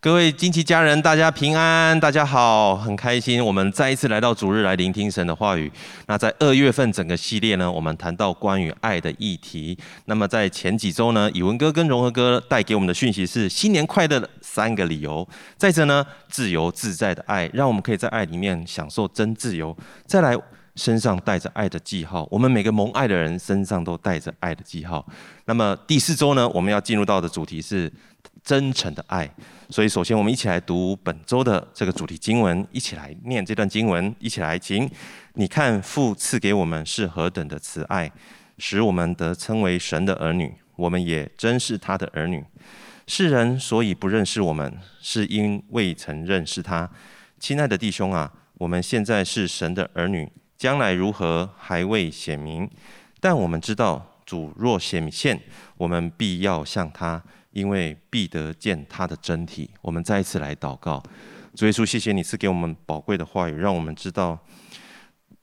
各位金奇家人，大家平安，大家好，很开心，我们再一次来到主日来聆听神的话语。那在二月份整个系列呢，我们谈到关于爱的议题。那么在前几周呢，以文哥跟融合哥带给我们的讯息是新年快乐的三个理由。再者呢，自由自在的爱，让我们可以在爱里面享受真自由。再来，身上带着爱的记号，我们每个蒙爱的人身上都带着爱的记号。那么第四周呢，我们要进入到的主题是真诚的爱。所以，首先我们一起来读本周的这个主题经文，一起来念这段经文，一起来，请你看父赐给我们是何等的慈爱，使我们得称为神的儿女，我们也真是他的儿女。世人所以不认识我们，是因未曾认识他。亲爱的弟兄啊，我们现在是神的儿女，将来如何还未显明，但我们知道主若显现，我们必要向他。因为必得见他的真体，我们再一次来祷告，主耶稣，谢谢你赐给我们宝贵的话语，让我们知道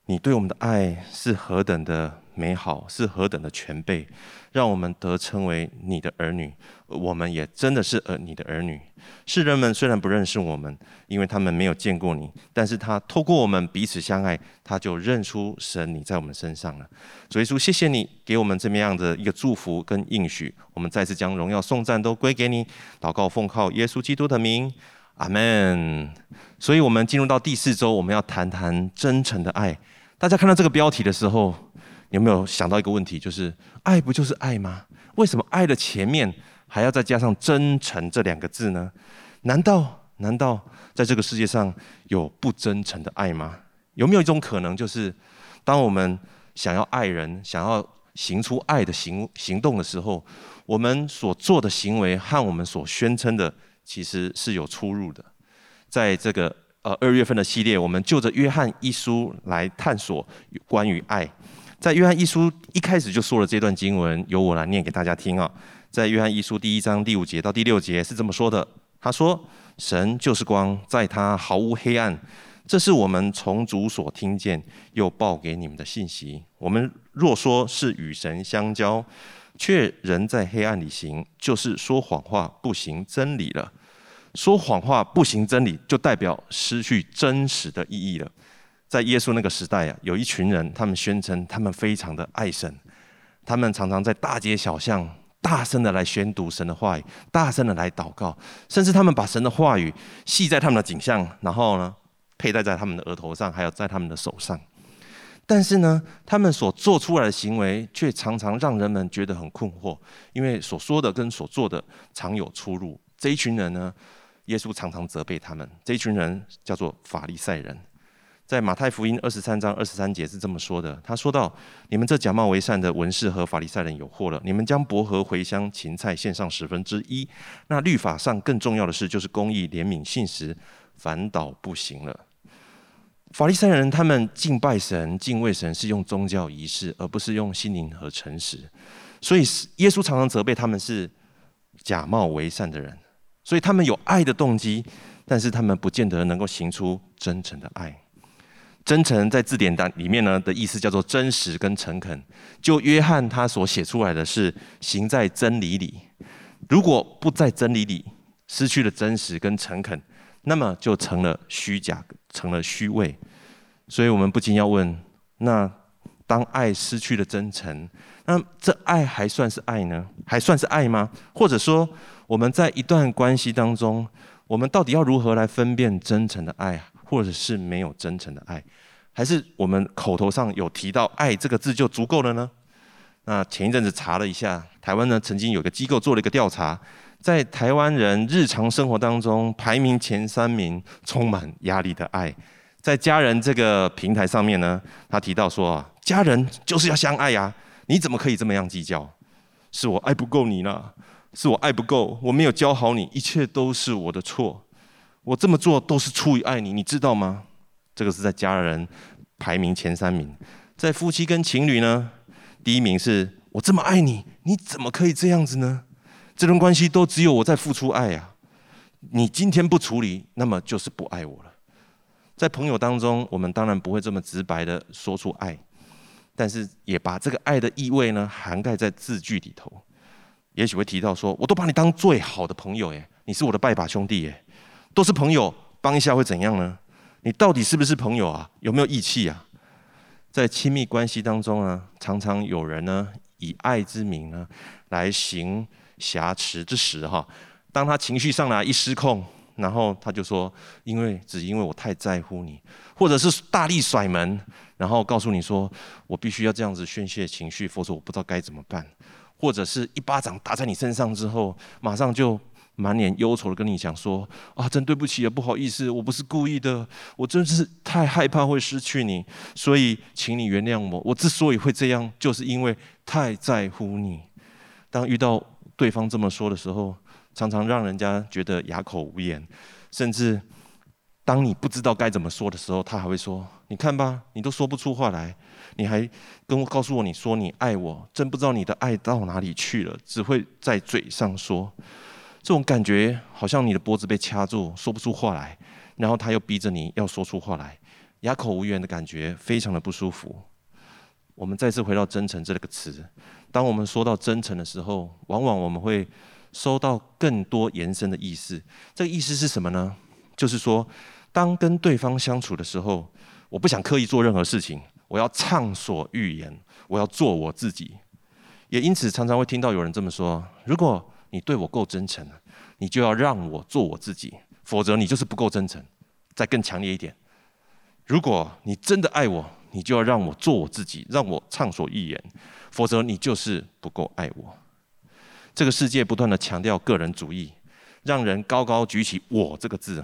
你对我们的爱是何等的美好，是何等的全备，让我们得称为你的儿女。我们也真的是儿你的儿女。世人们虽然不认识我们，因为他们没有见过你，但是他透过我们彼此相爱，他就认出神你在我们身上了。主耶稣，谢谢你给我们这么样的一个祝福跟应许。我们再次将荣耀颂赞都归给你。祷告奉靠耶稣基督的名，阿门。所以，我们进入到第四周，我们要谈谈真诚的爱。大家看到这个标题的时候，有没有想到一个问题？就是爱不就是爱吗？为什么爱的前面还要再加上真诚这两个字呢？难道难道在这个世界上有不真诚的爱吗？有没有一种可能，就是当我们想要爱人、想要行出爱的行行动的时候，我们所做的行为和我们所宣称的其实是有出入的？在这个呃二月份的系列，我们就着约翰一书来探索关于爱。在约翰一书一开始就说了这段经文，由我来念给大家听啊。在约翰一书第一章第五节到第六节是这么说的：他说，神就是光，在他毫无黑暗。这是我们从主所听见又报给你们的信息。我们若说是与神相交，却仍在黑暗里行，就是说谎话，不行真理了。说谎话不行真理，就代表失去真实的意义了。在耶稣那个时代啊，有一群人，他们宣称他们非常的爱神，他们常常在大街小巷大声的来宣读神的话语，大声的来祷告，甚至他们把神的话语系在他们的颈项，然后呢，佩戴在他们的额头上，还有在他们的手上。但是呢，他们所做出来的行为却常常让人们觉得很困惑，因为所说的跟所做的常有出入。这一群人呢，耶稣常常责备他们。这一群人叫做法利赛人。在马太福音二十三章二十三节是这么说的：他说道：“你们这假冒为善的文士和法利赛人有祸了！你们将薄荷、茴香、芹菜献上十分之一，那律法上更重要的事就是公义、怜悯、信实，反倒不行了。”法利赛人他们敬拜神、敬畏神是用宗教仪式，而不是用心灵和诚实。所以耶稣常常责备他们是假冒为善的人，所以他们有爱的动机，但是他们不见得能够行出真诚的爱。真诚在字典当里面呢的意思叫做真实跟诚恳。就约翰他所写出来的是行在真理里，如果不在真理里，失去了真实跟诚恳，那么就成了虚假，成了虚伪。所以我们不禁要问：那当爱失去了真诚，那这爱还算是爱呢？还算是爱吗？或者说我们在一段关系当中，我们到底要如何来分辨真诚的爱啊？或者是没有真诚的爱，还是我们口头上有提到“爱”这个字就足够了呢？那前一阵子查了一下，台湾呢曾经有个机构做了一个调查，在台湾人日常生活当中排名前三名充满压力的爱，在家人这个平台上面呢，他提到说啊，家人就是要相爱呀，你怎么可以这么样计较？是我爱不够你了，是我爱不够，我没有教好你，一切都是我的错。我这么做都是出于爱你，你知道吗？这个是在家人排名前三名，在夫妻跟情侣呢，第一名是我这么爱你，你怎么可以这样子呢？这段关系都只有我在付出爱呀，你今天不处理，那么就是不爱我了。在朋友当中，我们当然不会这么直白的说出爱，但是也把这个爱的意味呢涵盖在字句里头。也许会提到说，我都把你当最好的朋友，耶，你是我的拜把兄弟，耶，都是朋友，帮一下会怎样呢？你到底是不是朋友啊？有没有义气啊？在亲密关系当中呢，常常有人呢以爱之名呢来行挟持之实哈。当他情绪上来一失控，然后他就说，因为只因为我太在乎你，或者是大力甩门，然后告诉你说，我必须要这样子宣泄情绪，否则我不知道该怎么办。或者是一巴掌打在你身上之后，马上就满脸忧愁的跟你讲说：“啊，真对不起啊，不好意思，我不是故意的，我真是太害怕会失去你，所以请你原谅我。我之所以会这样，就是因为太在乎你。”当遇到对方这么说的时候，常常让人家觉得哑口无言，甚至当你不知道该怎么说的时候，他还会说：“你看吧，你都说不出话来。”你还跟我告诉我，你说你爱我，真不知道你的爱到哪里去了，只会在嘴上说。这种感觉好像你的脖子被掐住，说不出话来，然后他又逼着你要说出话来，哑口无言的感觉非常的不舒服。我们再次回到“真诚”这个词，当我们说到真诚的时候，往往我们会收到更多延伸的意思。这个意思是什么呢？就是说，当跟对方相处的时候，我不想刻意做任何事情。我要畅所欲言，我要做我自己，也因此常常会听到有人这么说：如果你对我够真诚，你就要让我做我自己；否则你就是不够真诚。再更强烈一点，如果你真的爱我，你就要让我做我自己，让我畅所欲言；否则你就是不够爱我。这个世界不断地强调个人主义，让人高高举起“我”这个字。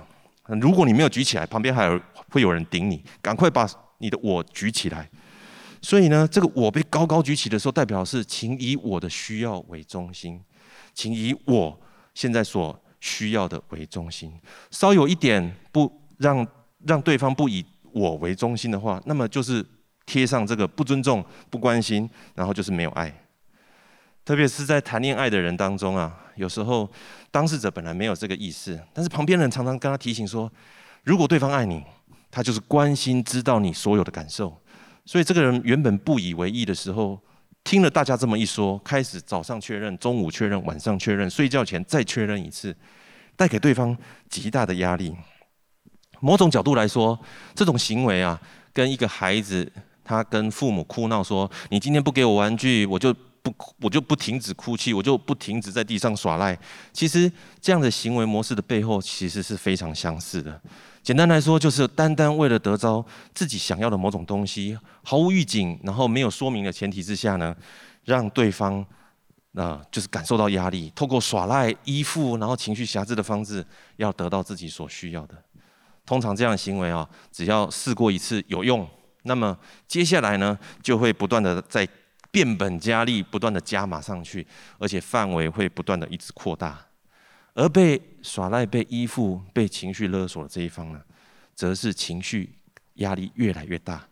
如果你没有举起来，旁边还有会有人顶你，赶快把。你的我举起来，所以呢，这个我被高高举起的时候，代表是请以我的需要为中心，请以我现在所需要的为中心。稍有一点不让让对方不以我为中心的话，那么就是贴上这个不尊重、不关心，然后就是没有爱。特别是在谈恋爱的人当中啊，有时候当事者本来没有这个意思，但是旁边人常常跟他提醒说，如果对方爱你。他就是关心，知道你所有的感受，所以这个人原本不以为意的时候，听了大家这么一说，开始早上确认，中午确认，晚上确认，睡觉前再确认一次，带给对方极大的压力。某种角度来说，这种行为啊，跟一个孩子他跟父母哭闹说：“你今天不给我玩具，我就不我就不停止哭泣，我就不停止在地上耍赖。”其实这样的行为模式的背后，其实是非常相似的。简单来说，就是单单为了得着自己想要的某种东西，毫无预警，然后没有说明的前提之下呢，让对方啊、就是感受到压力，透过耍赖、依附，然后情绪辖制的方式，要得到自己所需要的。通常这样的行为啊，只要试过一次有用，那么接下来呢，就会不断的在变本加厉，不断的加码上去，而且范围会不断的一直扩大。而被耍赖、被依附、被情绪勒索的这一方呢，则是情绪压力越来越大。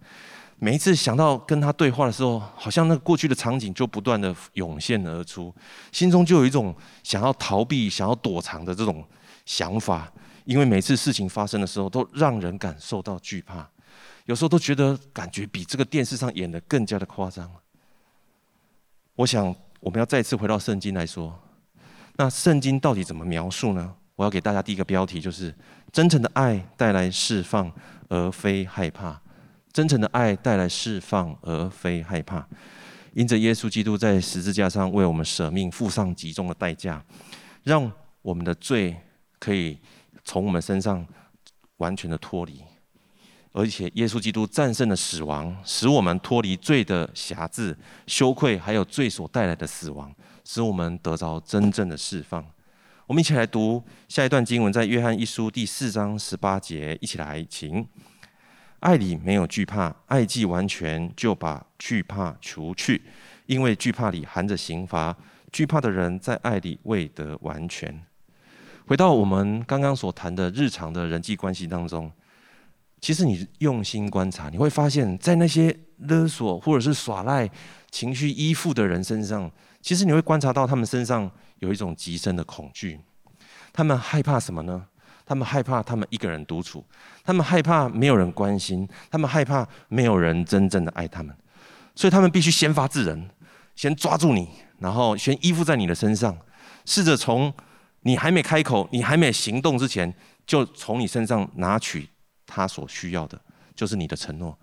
每一次想到跟他对话的时候，好像那过去的场景就不断的涌现而出，心中就有一种想要逃避、想要躲藏的这种想法。因为每次事情发生的时候，都让人感受到惧怕，有时候都觉得感觉比这个电视上演的更加的夸张。我想，我们要再次回到圣经来说。那圣经到底怎么描述呢？我要给大家第一个标题，就是真诚的爱带来释放，而非害怕。真诚的爱带来释放，而非害怕。因着耶稣基督在十字架上为我们舍命，付上极重的代价，让我们的罪可以从我们身上完全的脱离。而且耶稣基督战胜了死亡，使我们脱离罪的辖制、羞愧，还有罪所带来的死亡。使我们得着真正的释放。我们一起来读下一段经文，在约翰一书第四章十八节，一起来，请。爱里没有惧怕，爱既完全，就把惧怕除去，因为惧怕里含着刑罚。惧怕的人在爱里未得完全。回到我们刚刚所谈的日常的人际关系当中，其实你用心观察，你会发现在那些勒索或者是耍赖、情绪依附的人身上。其实你会观察到他们身上有一种极深的恐惧，他们害怕什么呢？他们害怕他们一个人独处，他们害怕没有人关心，他们害怕没有人真正的爱他们，所以他们必须先发制人，先抓住你，然后先依附在你的身上，试着从你还没开口、你还没行动之前，就从你身上拿取他所需要的，就是你的承诺。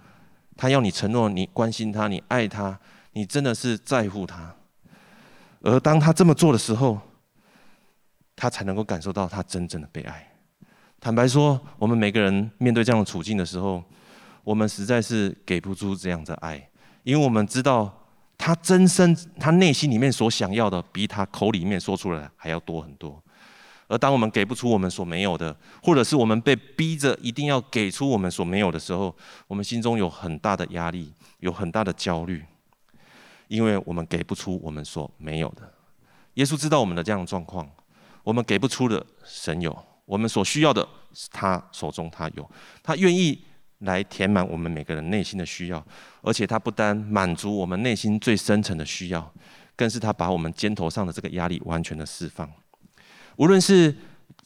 他要你承诺，你关心他，你爱他，你真的是在乎他。而当他这么做的时候，他才能够感受到他真正的被爱。坦白说，我们每个人面对这样的处境的时候，我们实在是给不出这样的爱，因为我们知道他真身、他内心里面所想要的，比他口里面说出来还要多很多。而当我们给不出我们所没有的，或者是我们被逼着一定要给出我们所没有的时候，我们心中有很大的压力，有很大的焦虑，因为我们给不出我们所没有的。耶稣知道我们的这样的状况，我们给不出的，神有；我们所需要的，他手中他有，他愿意。来填满我们每个人内心的需要，而且他不单满足我们内心最深层的需要，更是他把我们肩头上的这个压力完全的释放。无论是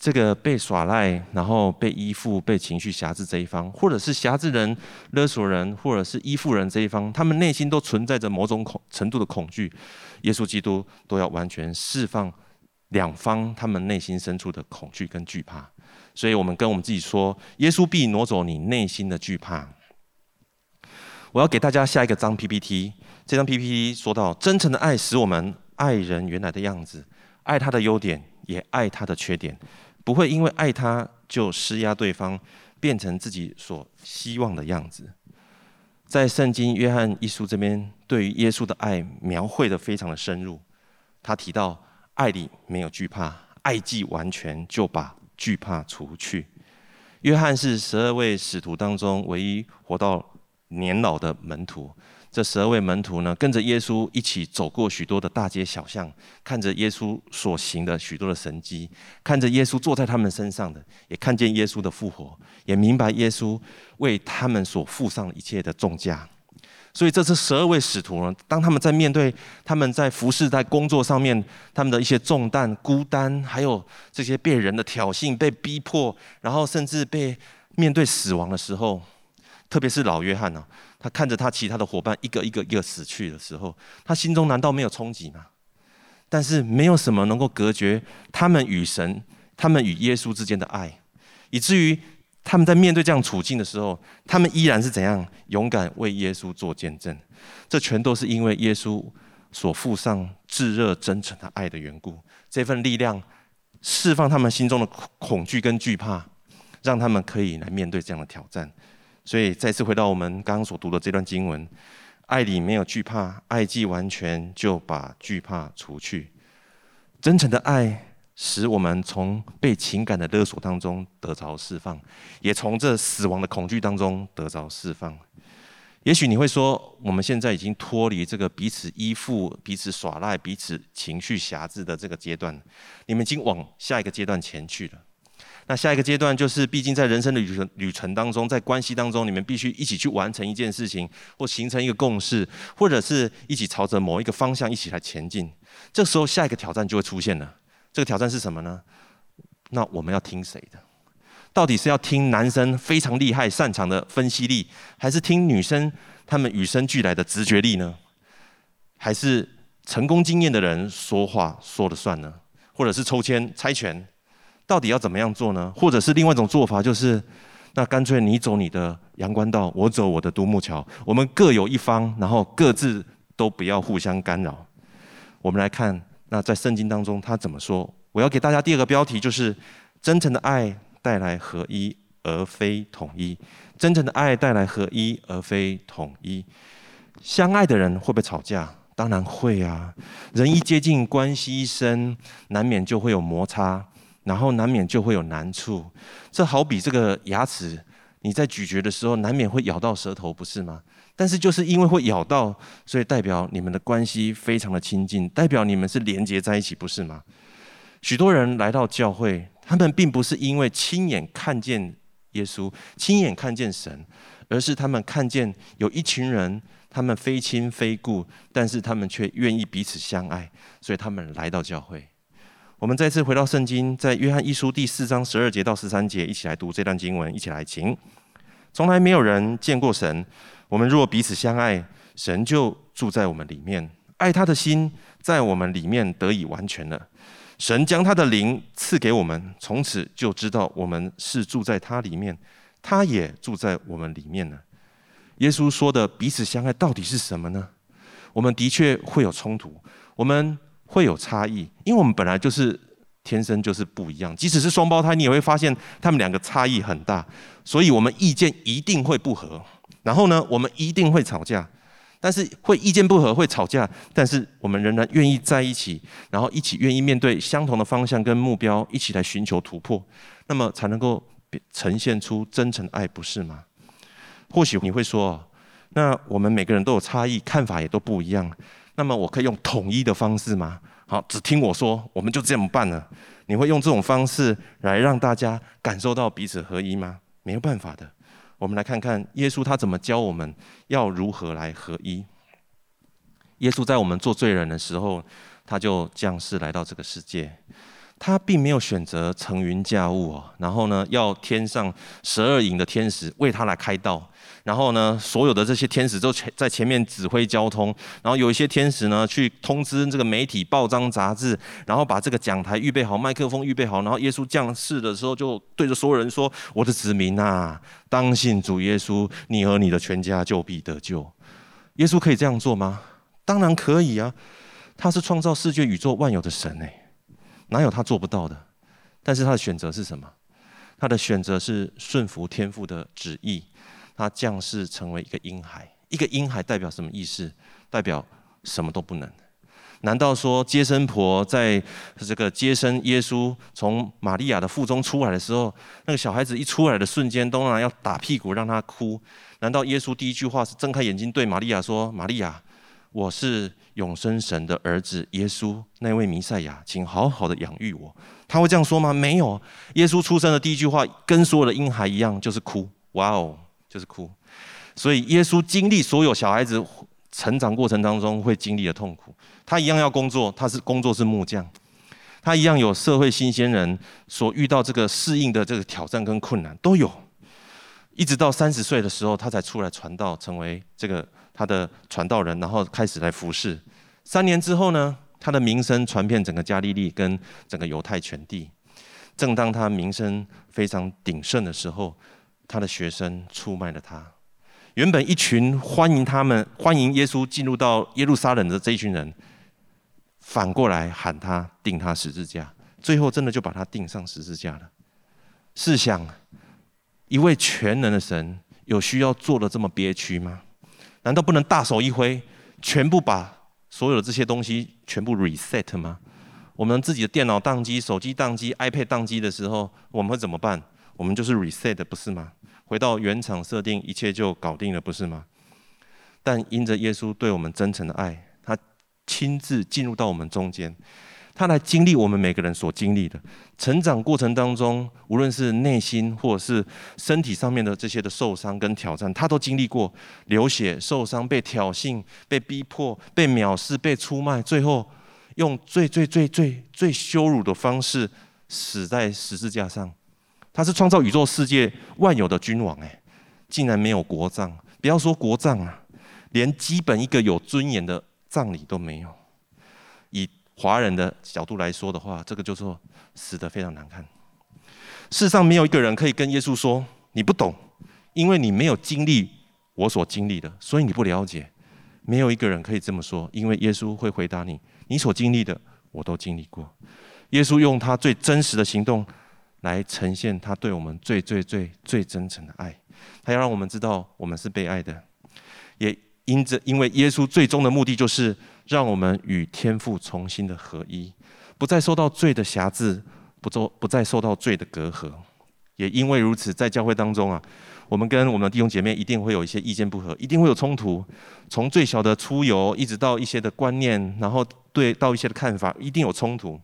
这个被耍赖，然后被依附、被情绪挟制这一方，或者是挟制人、勒索人，或者是依附人这一方，他们内心都存在着某种恐程度的恐惧。耶稣基督都要完全释放两方他们内心深处的恐惧跟惧怕。所以我们跟我们自己说，耶稣必挪走你内心的惧怕。我要给大家下一个张 PPT，这张 PPT 说到，真诚的爱使我们爱人原来的样子，爱他的优点，也爱他的缺点，不会因为爱他就施压对方，变成自己所希望的样子。在圣经约翰一书这边，对于耶稣的爱描绘得非常的深入。他提到，爱里没有惧怕，爱既完全，就把惧怕除去。约翰是十二位使徒当中唯一活到年老的门徒。这十二位门徒呢，跟着耶稣一起走过许多的大街小巷，看着耶稣所行的许多的神迹，看着耶稣坐在他们身上的，也看见耶稣的复活，也明白耶稣为他们所付上一切的重价。所以，这是十二位使徒呢。当他们在面对他们在服侍、在工作上面，他们的一些重担、孤单，还有这些被人的挑衅、被逼迫，然后甚至被面对死亡的时候，特别是老约翰呢，他看着他其他的伙伴一个一个一个死去的时候，他心中难道没有冲击吗？但是，没有什么能够隔绝他们与神、他们与耶稣之间的爱，以至于。他们在面对这样处境的时候，他们依然是怎样勇敢为耶稣做见证？这全都是因为耶稣所附上炙热真诚的爱的缘故。这份力量释放他们心中的恐惧跟惧怕，让他们可以来面对这样的挑战。所以再次回到我们刚刚所读的这段经文：爱里没有惧怕，爱既完全，就把惧怕除去。真诚的爱。使我们从被情感的勒索当中得着释放，也从这死亡的恐惧当中得着释放。也许你会说，我们现在已经脱离这个彼此依附、彼此耍赖、彼此情绪挟制的这个阶段，你们已经往下一个阶段前去了。那下一个阶段就是，毕竟在人生的旅程旅程当中，在关系当中，你们必须一起去完成一件事情，或形成一个共识，或者是一起朝着某一个方向一起来前进。这时候，下一个挑战就会出现了。这个挑战是什么呢？那我们要听谁的？到底是要听男生非常厉害、擅长的分析力，还是听女生他们与生俱来的直觉力呢？还是成功经验的人说话说了算呢？或者是抽签猜拳？到底要怎么样做呢？或者是另外一种做法，就是那干脆你走你的阳关道，我走我的独木桥，我们各有一方，然后各自都不要互相干扰。我们来看。那在圣经当中，他怎么说？我要给大家第二个标题，就是真诚的爱带来合一，而非统一。真诚的爱带来合一，而非统一。相爱的人会不会吵架？当然会啊！人一接近，关系一深，难免就会有摩擦，然后难免就会有难处。这好比这个牙齿，你在咀嚼的时候，难免会咬到舌头，不是吗？但是就是因为会咬到，所以代表你们的关系非常的亲近，代表你们是连接在一起，不是吗？许多人来到教会，他们并不是因为亲眼看见耶稣，亲眼看见神，而是他们看见有一群人，他们非亲非故，但是他们却愿意彼此相爱，所以他们来到教会。我们再次回到圣经，在约翰一书第四章十二节到十三节，一起来读这段经文，一起来请。从来没有人见过神。我们若彼此相爱，神就住在我们里面，爱他的心在我们里面得以完全了。神将他的灵赐给我们，从此就知道我们是住在他里面，他也住在我们里面了。耶稣说的彼此相爱到底是什么呢？我们的确会有冲突，我们会有差异，因为我们本来就是天生就是不一样。即使是双胞胎，你也会发现他们两个差异很大，所以我们意见一定会不合。然后呢，我们一定会吵架，但是会意见不合，会吵架，但是我们仍然愿意在一起，然后一起愿意面对相同的方向跟目标，一起来寻求突破，那么才能够呈现出真诚爱，不是吗？或许你会说，那我们每个人都有差异，看法也都不一样，那么我可以用统一的方式吗？好，只听我说，我们就这么办了。你会用这种方式来让大家感受到彼此合一吗？没有办法的。我们来看看耶稣他怎么教我们要如何来合一。耶稣在我们做罪人的时候，他就降世来到这个世界。他并没有选择乘云驾雾哦，然后呢，要天上十二营的天使为他来开道，然后呢，所有的这些天使都在前面指挥交通，然后有一些天使呢去通知这个媒体、报章、杂志，然后把这个讲台预备好，麦克风预备好，然后耶稣降世的时候就对着所有人说：“我的子民啊，当信主耶稣，你和你的全家就必得救。”耶稣可以这样做吗？当然可以啊，他是创造世界宇宙万有的神诶。哪有他做不到的？但是他的选择是什么？他的选择是顺服天父的旨意，他降世成为一个婴孩。一个婴孩代表什么意思？代表什么都不能。难道说接生婆在这个接生耶稣从玛利亚的腹中出来的时候，那个小孩子一出来的瞬间，当然要打屁股让他哭？难道耶稣第一句话是睁开眼睛对玛利亚说：“玛利亚？”我是永生神的儿子耶稣，那位弥赛亚，请好好的养育我。他会这样说吗？没有。耶稣出生的第一句话，跟所有的婴孩一样，就是哭。哇哦，就是哭。所以耶稣经历所有小孩子成长过程当中会经历的痛苦。他一样要工作，他是工作是木匠。他一样有社会新鲜人所遇到这个适应的这个挑战跟困难都有。一直到三十岁的时候，他才出来传道，成为这个。他的传道人，然后开始来服侍。三年之后呢，他的名声传遍整个加利利跟整个犹太全地。正当他名声非常鼎盛的时候，他的学生出卖了他。原本一群欢迎他们、欢迎耶稣进入到耶路撒冷的这一群人，反过来喊他钉他十字架，最后真的就把他钉上十字架了。试想，一位全能的神，有需要做的这么憋屈吗？难道不能大手一挥，全部把所有的这些东西全部 reset 吗？我们自己的电脑宕机、手机宕机、iPad 宕机的时候，我们会怎么办？我们就是 reset，不是吗？回到原厂设定，一切就搞定了，不是吗？但因着耶稣对我们真诚的爱，他亲自进入到我们中间。他来经历我们每个人所经历的成长过程当中，无论是内心或者是身体上面的这些的受伤跟挑战，他都经历过流血、受伤、被挑衅、被逼迫、被藐视、被出卖，最后用最最最最最羞辱的方式死在十字架上。他是创造宇宙世界万有的君王，哎，竟然没有国葬，不要说国葬啊，连基本一个有尊严的葬礼都没有。以华人的角度来说的话，这个就说死得非常难看。世上没有一个人可以跟耶稣说：“你不懂，因为你没有经历我所经历的，所以你不了解。”没有一个人可以这么说，因为耶稣会回答你：“你所经历的，我都经历过。”耶稣用他最真实的行动来呈现他对我们最最最最真诚的爱。他要让我们知道我们是被爱的，也因着因为耶稣最终的目的就是。让我们与天父重新的合一，不再受到罪的辖制，不做不再受到罪的隔阂。也因为如此，在教会当中啊，我们跟我们的弟兄姐妹一定会有一些意见不合，一定会有冲突。从最小的出游，一直到一些的观念，然后对到一些的看法，一定有冲突。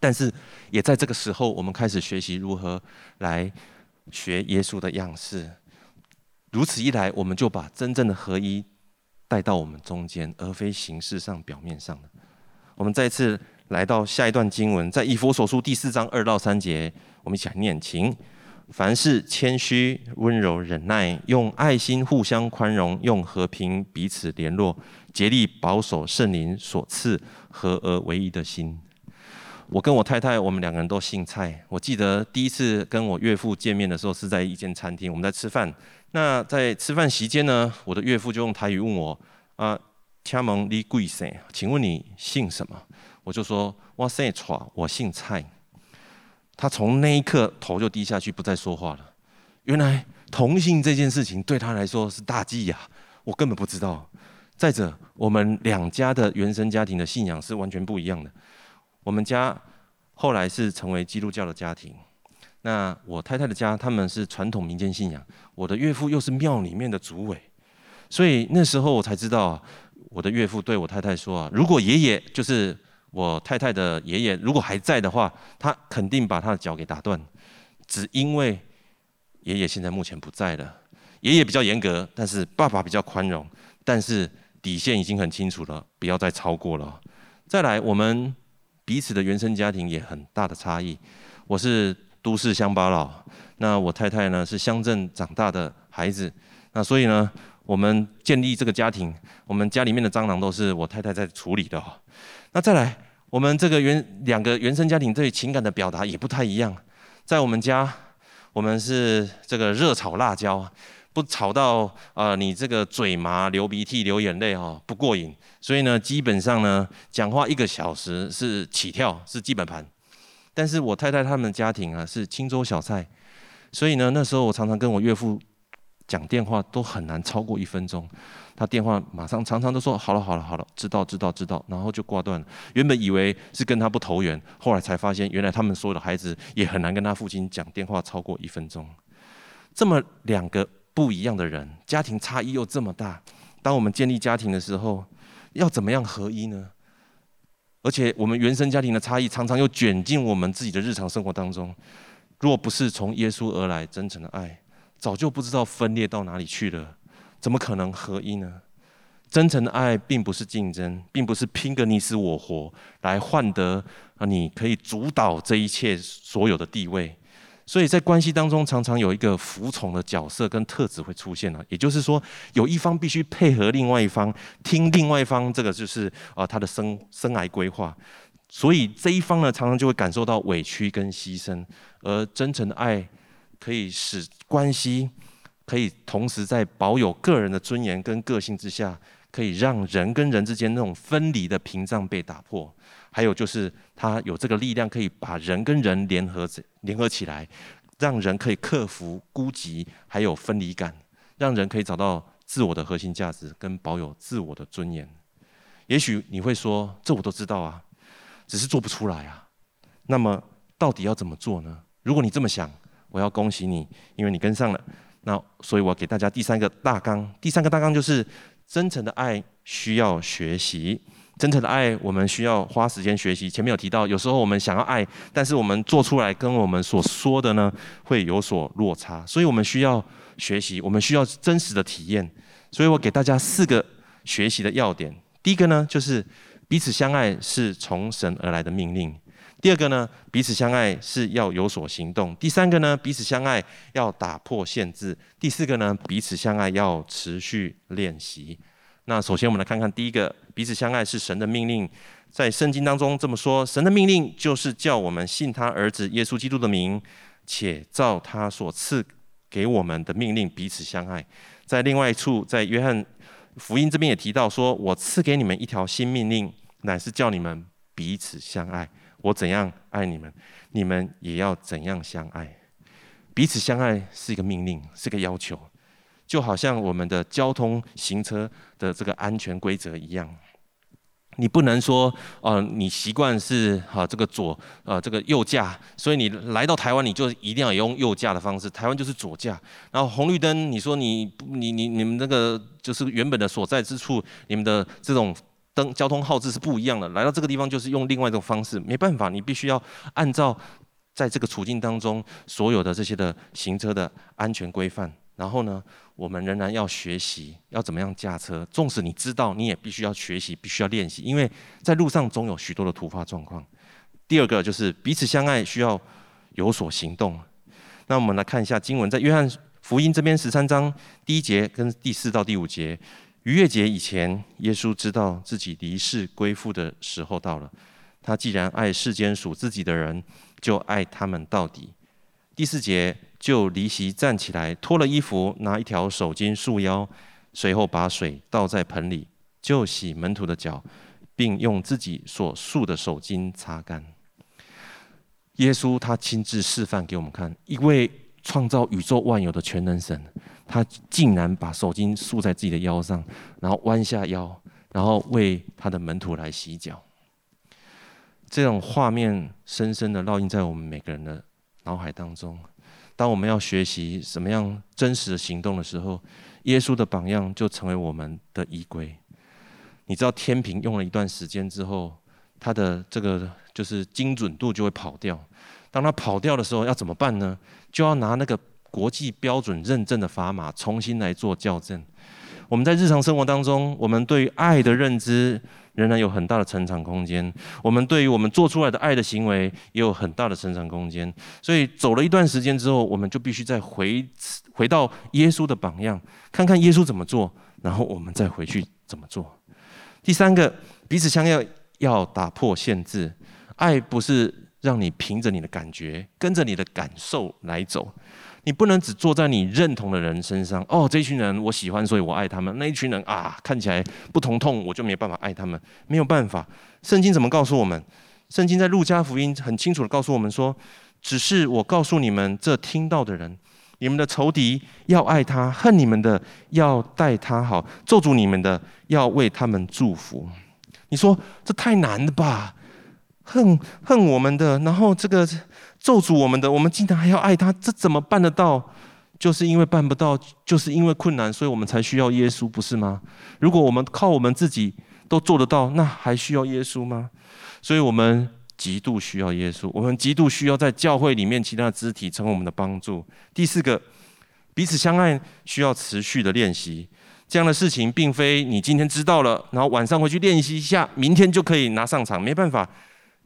但是也在这个时候，我们开始学习如何来学耶稣的样式。如此一来，我们就把真正的合一。带到我们中间，而非形式上、表面上的。我们再次来到下一段经文，在以弗所书第四章二到三节，我们一起来念：请凡事谦虚、温柔、忍耐，用爱心互相宽容，用和平彼此联络，竭力保守圣灵所赐合而为一的心。我跟我太太，我们两个人都姓蔡。我记得第一次跟我岳父见面的时候，是在一间餐厅，我们在吃饭。那在吃饭席间呢，我的岳父就用台语问我：“啊，请问你贵姓？请问你姓什么？”我就说：“我姓蔡，我姓蔡。”他从那一刻头就低下去，不再说话了。原来同姓这件事情对他来说是大忌呀，我根本不知道。再者，我们两家的原生家庭的信仰是完全不一样的。我们家后来是成为基督教的家庭，那我太太的家他们是传统民间信仰，我的岳父又是庙里面的主委，所以那时候我才知道，我的岳父对我太太说啊，如果爷爷就是我太太的爷爷，如果还在的话，他肯定把他的脚给打断，只因为爷爷现在目前不在了，爷爷比较严格，但是爸爸比较宽容，但是底线已经很清楚了，不要再超过了。再来我们。彼此的原生家庭也很大的差异。我是都市乡巴佬，那我太太呢是乡镇长大的孩子。那所以呢，我们建立这个家庭，我们家里面的蟑螂都是我太太在处理的。那再来，我们这个原两个原生家庭对情感的表达也不太一样。在我们家，我们是这个热炒辣椒。不吵到呃你这个嘴麻流鼻涕流眼泪哦，不过瘾，所以呢基本上呢讲话一个小时是起跳是基本盘，但是我太太他们家庭啊是清粥小菜，所以呢那时候我常常跟我岳父讲电话都很难超过一分钟，他电话马上常常都说好了好了好了，知道知道知道，然后就挂断。原本以为是跟他不投缘，后来才发现原来他们所有的孩子也很难跟他父亲讲电话超过一分钟，这么两个。不一样的人，家庭差异又这么大，当我们建立家庭的时候，要怎么样合一呢？而且我们原生家庭的差异常常又卷进我们自己的日常生活当中。若不是从耶稣而来真诚的爱，早就不知道分裂到哪里去了。怎么可能合一呢？真诚的爱并不是竞争，并不是拼个你死我活来换得啊，你可以主导这一切所有的地位。所以在关系当中，常常有一个服从的角色跟特质会出现了。也就是说，有一方必须配合另外一方，听另外一方，这个就是啊他的生生涯规划。所以这一方呢，常常就会感受到委屈跟牺牲。而真诚的爱，可以使关系可以同时在保有个人的尊严跟个性之下，可以让人跟人之间那种分离的屏障被打破。还有就是，他有这个力量，可以把人跟人联合联合起来，让人可以克服孤寂，还有分离感，让人可以找到自我的核心价值，跟保有自我的尊严。也许你会说，这我都知道啊，只是做不出来啊。那么，到底要怎么做呢？如果你这么想，我要恭喜你，因为你跟上了。那所以，我给大家第三个大纲。第三个大纲就是，真诚的爱需要学习。真诚的爱，我们需要花时间学习。前面有提到，有时候我们想要爱，但是我们做出来跟我们所说的呢，会有所落差。所以我们需要学习，我们需要真实的体验。所以我给大家四个学习的要点。第一个呢，就是彼此相爱是从神而来的命令；第二个呢，彼此相爱是要有所行动；第三个呢，彼此相爱要打破限制；第四个呢，彼此相爱要持续练习。那首先，我们来看看第一个，彼此相爱是神的命令，在圣经当中这么说：神的命令就是叫我们信他儿子耶稣基督的名，且照他所赐给我们的命令彼此相爱。在另外一处，在约翰福音这边也提到说：我赐给你们一条新命令，乃是叫你们彼此相爱。我怎样爱你们，你们也要怎样相爱。彼此相爱是一个命令，是个要求。就好像我们的交通行车的这个安全规则一样，你不能说，呃，你习惯是哈这个左，呃这个右驾，所以你来到台湾你就一定要用右驾的方式，台湾就是左驾。然后红绿灯，你说你你你你们那个就是原本的所在之处，你们的这种灯交通号志是不一样的，来到这个地方就是用另外一种方式，没办法，你必须要按照在这个处境当中所有的这些的行车的安全规范。然后呢，我们仍然要学习要怎么样驾车。纵使你知道，你也必须要学习，必须要练习，因为在路上总有许多的突发状况。第二个就是彼此相爱，需要有所行动。那我们来看一下经文，在约翰福音这边十三章第一节跟第四到第五节，逾越节以前，耶稣知道自己离世归父的时候到了。他既然爱世间属自己的人，就爱他们到底。第四节，就离席站起来，脱了衣服，拿一条手巾束腰，随后把水倒在盆里，就洗门徒的脚，并用自己所束的手巾擦干。耶稣他亲自示范给我们看，一位创造宇宙万有的全能神，他竟然把手巾束在自己的腰上，然后弯下腰，然后为他的门徒来洗脚。这种画面深深的烙印在我们每个人的脑海当中。当我们要学习什么样真实的行动的时候，耶稣的榜样就成为我们的依归。你知道天平用了一段时间之后，它的这个就是精准度就会跑掉。当它跑掉的时候，要怎么办呢？就要拿那个国际标准认证的砝码重新来做校正。我们在日常生活当中，我们对于爱的认知仍然有很大的成长空间。我们对于我们做出来的爱的行为也有很大的成长空间。所以走了一段时间之后，我们就必须再回回到耶稣的榜样，看看耶稣怎么做，然后我们再回去怎么做。第三个，彼此相爱，要打破限制。爱不是让你凭着你的感觉，跟着你的感受来走。你不能只坐在你认同的人身上哦，这群人我喜欢，所以我爱他们。那一群人啊，看起来不同痛，我就没办法爱他们。没有办法，圣经怎么告诉我们？圣经在路加福音很清楚地告诉我们说：只是我告诉你们这听到的人，你们的仇敌要爱他，恨你们的要待他好，咒诅你们的要为他们祝福。你说这太难了吧？恨恨我们的，然后这个。咒诅我们的，我们竟然还要爱他，这怎么办得到？就是因为办不到，就是因为困难，所以我们才需要耶稣，不是吗？如果我们靠我们自己都做得到，那还需要耶稣吗？所以我们极度需要耶稣，我们极度需要在教会里面其他的肢体成为我们的帮助。第四个，彼此相爱需要持续的练习，这样的事情并非你今天知道了，然后晚上回去练习一下，明天就可以拿上场，没办法。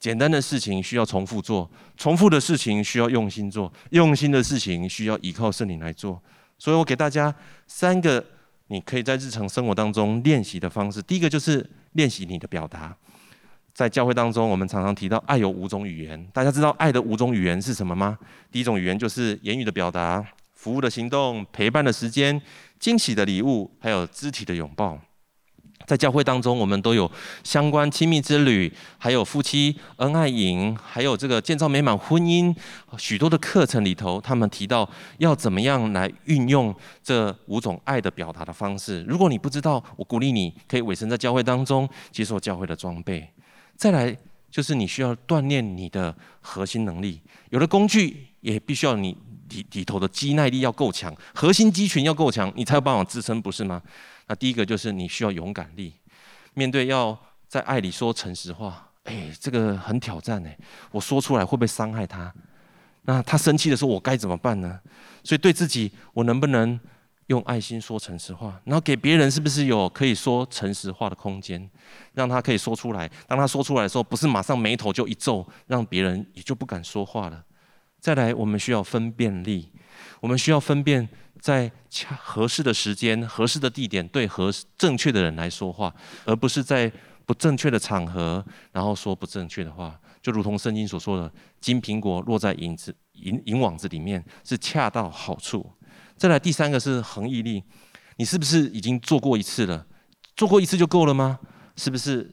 简单的事情需要重复做，重复的事情需要用心做，用心的事情需要依靠圣灵来做。所以我给大家三个你可以在日常生活当中练习的方式。第一个就是练习你的表达。在教会当中，我们常常提到爱有五种语言，大家知道爱的五种语言是什么吗？第一种语言就是言语的表达、服务的行动、陪伴的时间、惊喜的礼物，还有肢体的拥抱。在教会当中，我们都有相关亲密之旅，还有夫妻恩爱营，还有这个建造美满婚姻许多的课程里头，他们提到要怎么样来运用这五种爱的表达的方式。如果你不知道，我鼓励你可以委身在教会当中，接受教会的装备。再来就是你需要锻炼你的核心能力，有的工具也必须要你里里头的肌耐力要够强，核心肌群要够强，你才有办法支撑，不是吗？那第一个就是你需要勇敢力，面对要在爱里说诚实话，哎，这个很挑战哎，我说出来会不会伤害他？那他生气的时候我该怎么办呢？所以对自己，我能不能用爱心说诚实话？然后给别人是不是有可以说诚实话的空间，让他可以说出来？当他说出来的时候，不是马上眉头就一皱，让别人也就不敢说话了。再来，我们需要分辨力，我们需要分辨。在恰合适的时间、合适的地点，对合正确的人来说话，而不是在不正确的场合，然后说不正确的话。就如同圣经所说的，“金苹果落在银子银银网子里面，是恰到好处。”再来第三个是恒毅力，你是不是已经做过一次了？做过一次就够了吗？是不是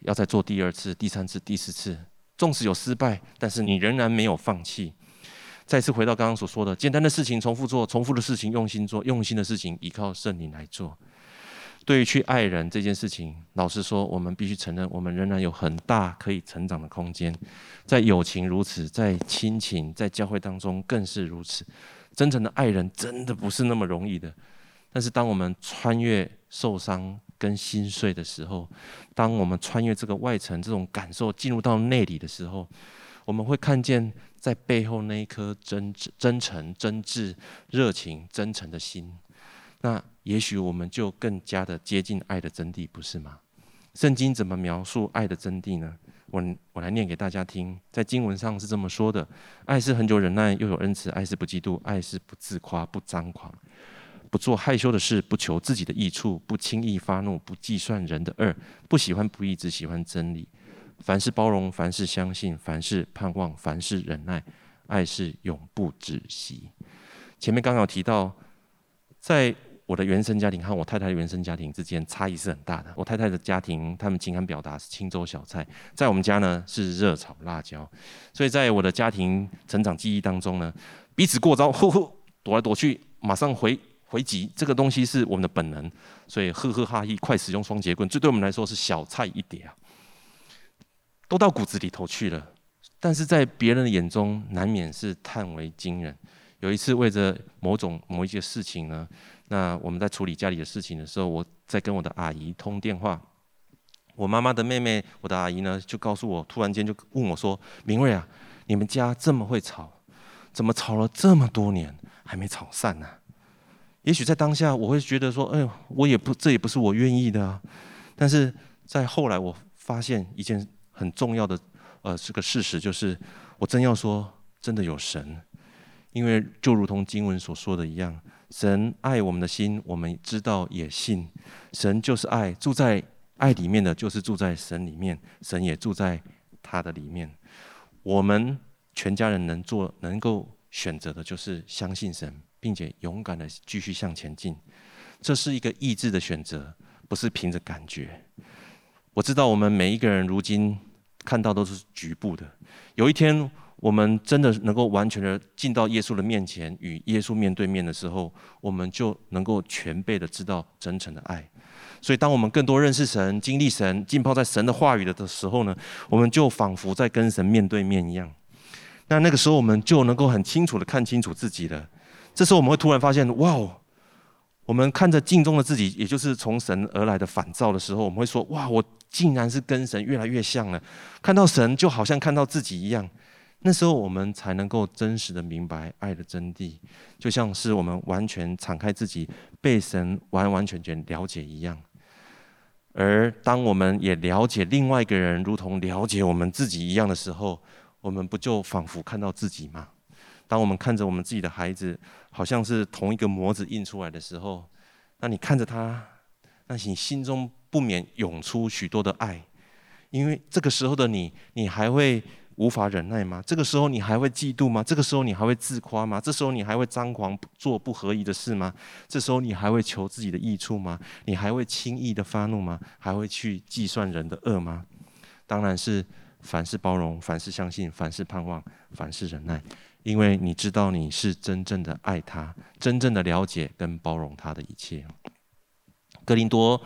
要再做第二次、第三次、第四次？纵使有失败，但是你仍然没有放弃。再次回到刚刚所说的，简单的事情重复做，重复的事情用心做，用心的事情依靠圣灵来做。对于去爱人这件事情，老实说，我们必须承认，我们仍然有很大可以成长的空间。在友情如此，在亲情，在教会当中更是如此。真诚的爱人真的不是那么容易的。但是当我们穿越受伤跟心碎的时候，当我们穿越这个外层这种感受进入到内里的时候，我们会看见。在背后那一颗真、真诚、真挚、热情、真诚的心，那也许我们就更加的接近爱的真谛，不是吗？圣经怎么描述爱的真谛呢？我我来念给大家听，在经文上是这么说的：爱是恒久忍耐，又有恩慈；爱是不嫉妒，爱是不自夸，不张狂，不做害羞的事，不求自己的益处，不轻易发怒，不计算人的恶，不喜欢不义，只喜欢真理。凡事包容，凡事相信，凡事盼望，凡事忍耐。爱是永不止息。前面刚刚有提到，在我的原生家庭和我太太的原生家庭之间差异是很大的。我太太的家庭，他们情感表达是清粥小菜，在我们家呢是热炒辣椒。所以在我的家庭成长记忆当中呢，彼此过招，呼呼躲来躲去，马上回回击，这个东西是我们的本能。所以呵呵哈嘿，快使用双节棍，这对我们来说是小菜一碟啊，都到骨子里头去了。但是在别人的眼中，难免是叹为惊人。有一次，为着某种某一些事情呢，那我们在处理家里的事情的时候，我在跟我的阿姨通电话。我妈妈的妹妹，我的阿姨呢，就告诉我，突然间就问我说：“明瑞啊，你们家这么会吵，怎么吵了这么多年还没吵散呢？”也许在当下，我会觉得说：“哎呦，我也不，这也不是我愿意的啊。”但是在后来，我发现一件很重要的，呃，这个事实就是，我真要说，真的有神。因为就如同经文所说的一样，神爱我们的心，我们知道也信。神就是爱，住在爱里面的就是住在神里面，神也住在他的里面。我们全家人能做、能够选择的，就是相信神，并且勇敢的继续向前进。这是一个意志的选择，不是凭着感觉。我知道我们每一个人如今看到都是局部的，有一天。我们真的能够完全的进到耶稣的面前，与耶稣面对面的时候，我们就能够全备的知道真诚的爱。所以，当我们更多认识神、经历神、浸泡在神的话语的的时候呢，我们就仿佛在跟神面对面一样。那那个时候，我们就能够很清楚的看清楚自己了。这时候，我们会突然发现，哇哦！我们看着镜中的自己，也就是从神而来的反照的时候，我们会说，哇，我竟然是跟神越来越像了。看到神，就好像看到自己一样。那时候我们才能够真实的明白爱的真谛，就像是我们完全敞开自己，被神完完全全了解一样。而当我们也了解另外一个人，如同了解我们自己一样的时候，我们不就仿佛看到自己吗？当我们看着我们自己的孩子，好像是同一个模子印出来的时候，那你看着他，那你心中不免涌出许多的爱，因为这个时候的你，你还会。无法忍耐吗？这个时候你还会嫉妒吗？这个时候你还会自夸吗？这时候你还会张狂做不合宜的事吗？这时候你还会求自己的益处吗？你还会轻易的发怒吗？还会去计算人的恶吗？当然是凡事包容，凡事相信，凡事盼望，凡事忍耐，因为你知道你是真正的爱他，真正的了解跟包容他的一切。哥林多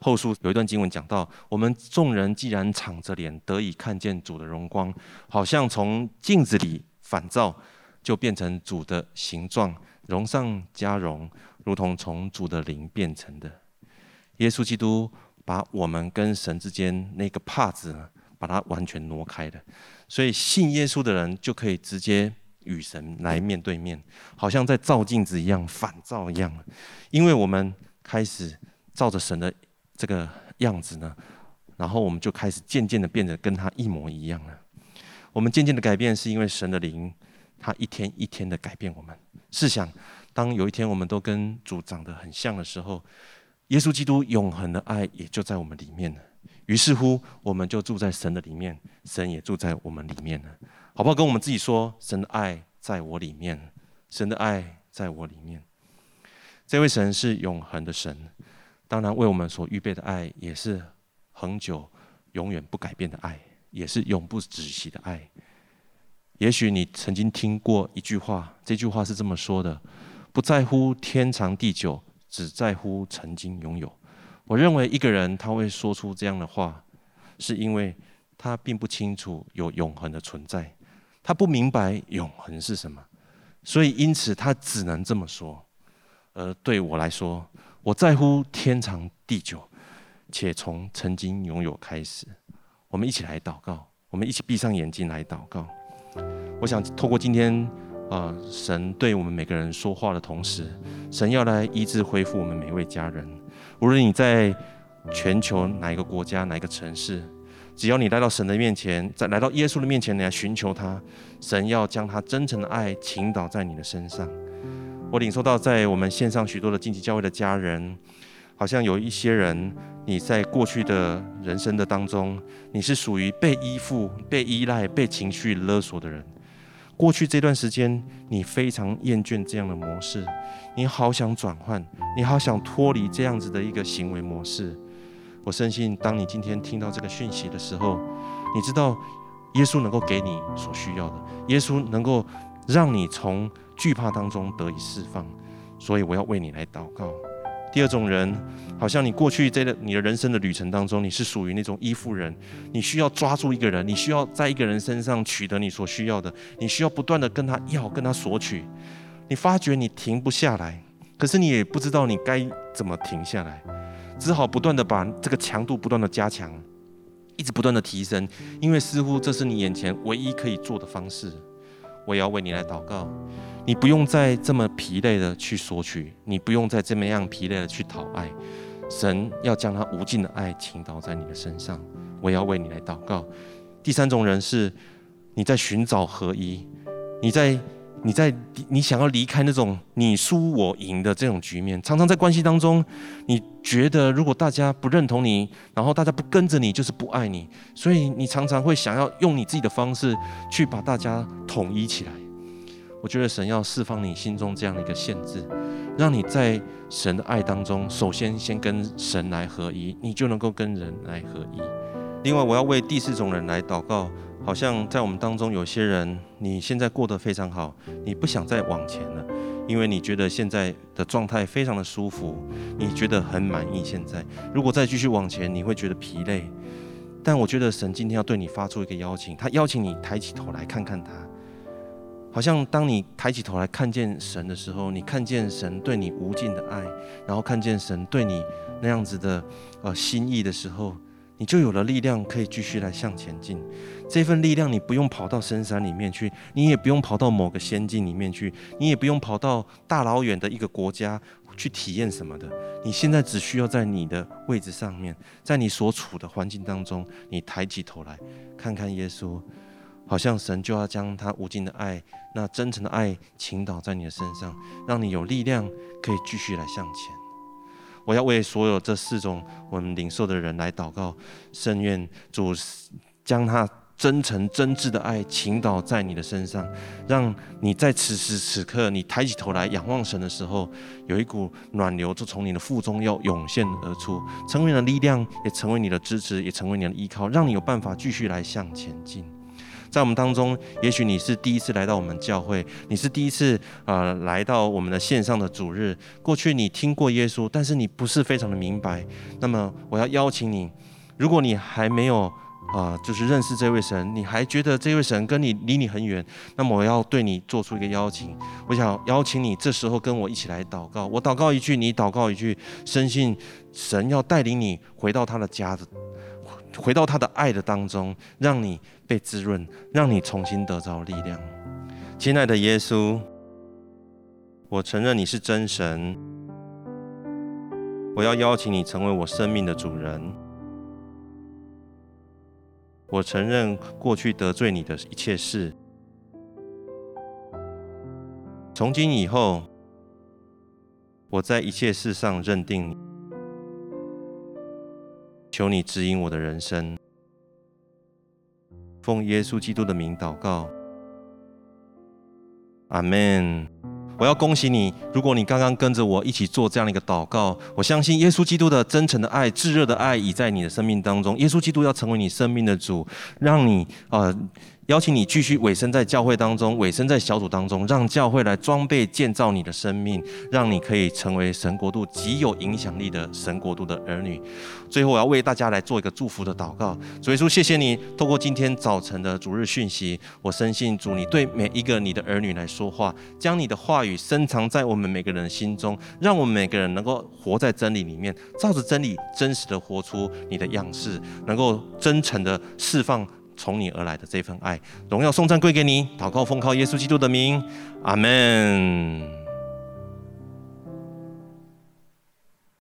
后书有一段经文讲到，我们众人既然敞着脸得以看见主的荣光，好像从镜子里反照，就变成主的形状，荣上加荣，如同从主的灵变成的。耶稣基督把我们跟神之间那个帕子，把它完全挪开了，所以信耶稣的人就可以直接与神来面对面，好像在照镜子一样，反照一样，因为我们开始。照着神的这个样子呢，然后我们就开始渐渐的变得跟他一模一样了。我们渐渐的改变，是因为神的灵，他一天一天的改变我们。试想，当有一天我们都跟主长得很像的时候，耶稣基督永恒的爱也就在我们里面了。于是乎，我们就住在神的里面，神也住在我们里面了。好不好？跟我们自己说，神的爱在我里面，神的爱在我里面。这位神是永恒的神。当然，为我们所预备的爱也是恒久、永远不改变的爱，也是永不止息的爱。也许你曾经听过一句话，这句话是这么说的：“不在乎天长地久，只在乎曾经拥有。”我认为一个人他会说出这样的话，是因为他并不清楚有永恒的存在，他不明白永恒是什么，所以因此他只能这么说。而对我来说，我在乎天长地久，且从曾经拥有开始。我们一起来祷告，我们一起闭上眼睛来祷告。我想透过今天啊、呃，神对我们每个人说话的同时，神要来医治恢复我们每一位家人。无论你在全球哪一个国家、哪一个城市，只要你来到神的面前，在来到耶稣的面前，你来寻求他，神要将他真诚的爱倾倒在你的身上。我领受到在我们线上许多的晋级教会的家人，好像有一些人，你在过去的人生的当中，你是属于被依附、被依赖、被情绪勒索的人。过去这段时间，你非常厌倦这样的模式，你好想转换，你好想脱离这样子的一个行为模式。我深信，当你今天听到这个讯息的时候，你知道耶稣能够给你所需要的，耶稣能够让你从惧怕当中得以释放。所以我要为你来祷告。第二种人，好像你过去在你的人生的旅程当中，你是属于那种依附人，你需要抓住一个人，你需要在一个人身上取得你所需要的，你需要不断的跟他要，跟他索取，你发觉你停不下来，可是你也不知道你该怎么停下来，只好不断的把这个强度不断的加强，一直不断的提升，因为似乎这是你眼前唯一可以做的方式。我也要为你来祷告。你不用再这么疲累的去索取，你不用再这么样疲累的去讨爱，神要将他无尽的爱倾倒在你的身上。我要为你来祷告。第三种人是，你在寻找合一，你在你在你想要离开那种你输我赢的这种局面。常常在关系当中，你觉得如果大家不认同你，然后大家不跟着你，就是不爱你，所以你常常会想要用你自己的方式去把大家统一起来。我觉得神要释放你心中这样的一个限制，让你在神的爱当中，首先先跟神来合一，你就能够跟人来合一。另外，我要为第四种人来祷告，好像在我们当中有些人，你现在过得非常好，你不想再往前了，因为你觉得现在的状态非常的舒服，你觉得很满意。现在如果再继续往前，你会觉得疲累。但我觉得神今天要对你发出一个邀请，他邀请你抬起头来看看他。好像当你抬起头来看见神的时候，你看见神对你无尽的爱，然后看见神对你那样子的呃心意的时候，你就有了力量可以继续来向前进。这份力量你不用跑到深山里面去，你也不用跑到某个仙境里面去，你也不用跑到大老远的一个国家去体验什么的。你现在只需要在你的位置上面，在你所处的环境当中，你抬起头来看看耶稣。好像神就要将他无尽的爱，那真诚的爱倾倒在你的身上，让你有力量可以继续来向前。我要为所有这四种我们领受的人来祷告，圣愿主将他真诚真挚的爱倾倒在你的身上，让你在此时此刻你抬起头来仰望神的时候，有一股暖流就从你的腹中要涌现而出，成为你的力量，也成为你的支持，也成为你的依靠，让你有办法继续来向前进。在我们当中，也许你是第一次来到我们教会，你是第一次啊、呃、来到我们的线上的主日。过去你听过耶稣，但是你不是非常的明白。那么我要邀请你，如果你还没有啊、就是认识这位神，你还觉得这位神跟你离你很远，那么我要对你做出一个邀请。我想邀请你，这时候跟我一起来祷告。我祷告一句，你祷告一句，深信神要带领你回到他的家的。回到他的爱的当中，让你被滋润，让你重新得着力量。亲爱的耶稣，我承认你是真神，我要邀请你成为我生命的主人。我承认过去得罪你的一切事，从今以后，我在一切事上认定你。求你指引我的人生，奉耶稣基督的名祷告，阿门。我要恭喜你，如果你刚刚跟着我一起做这样的一个祷告，我相信耶稣基督的真诚的爱、炙热的爱已在你的生命当中。耶稣基督要成为你生命的主，让你啊。邀请你继续委身在教会当中，委身在小组当中，让教会来装备建造你的生命，让你可以成为神国度极有影响力的神国度的儿女。最后，我要为大家来做一个祝福的祷告。主耶稣，谢谢你透过今天早晨的主日讯息，我深信主你对每一个你的儿女来说话，将你的话语深藏在我们每个人的心中，让我们每个人能够活在真理里面，照着真理真实的活出你的样式，能够真诚的释放。从你而来的这份爱，荣耀颂赞归给你。祷告奉靠耶稣基督的名，阿门。